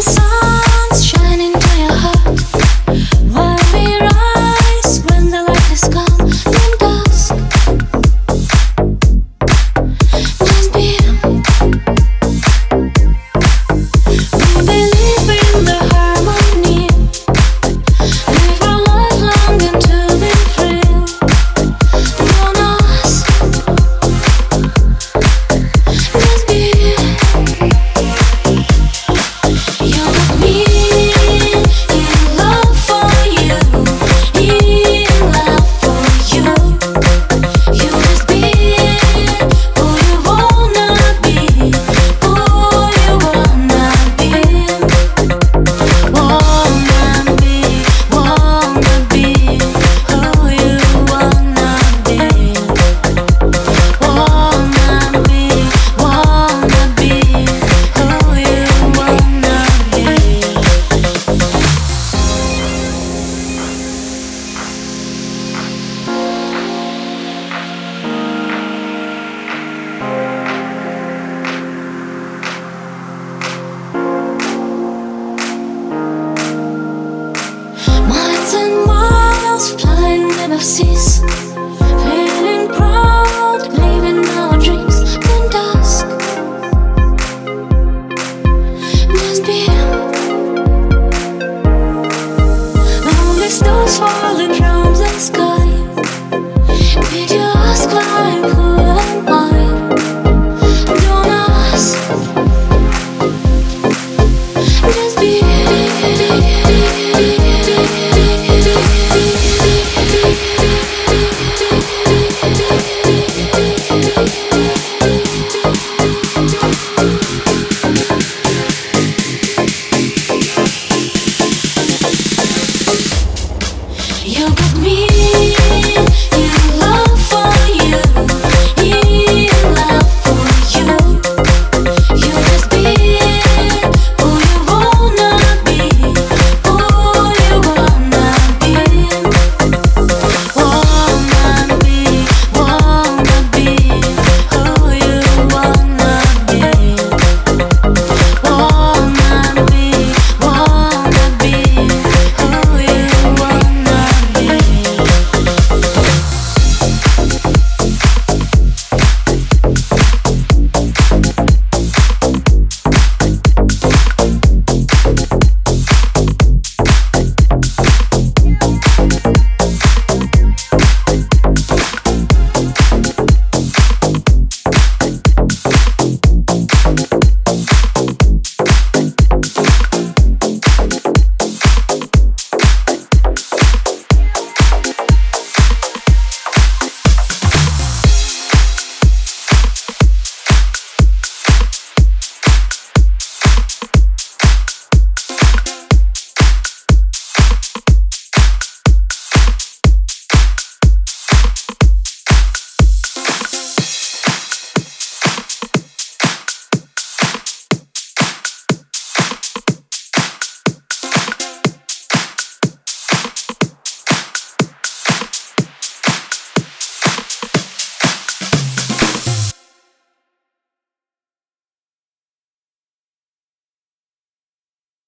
So. Seas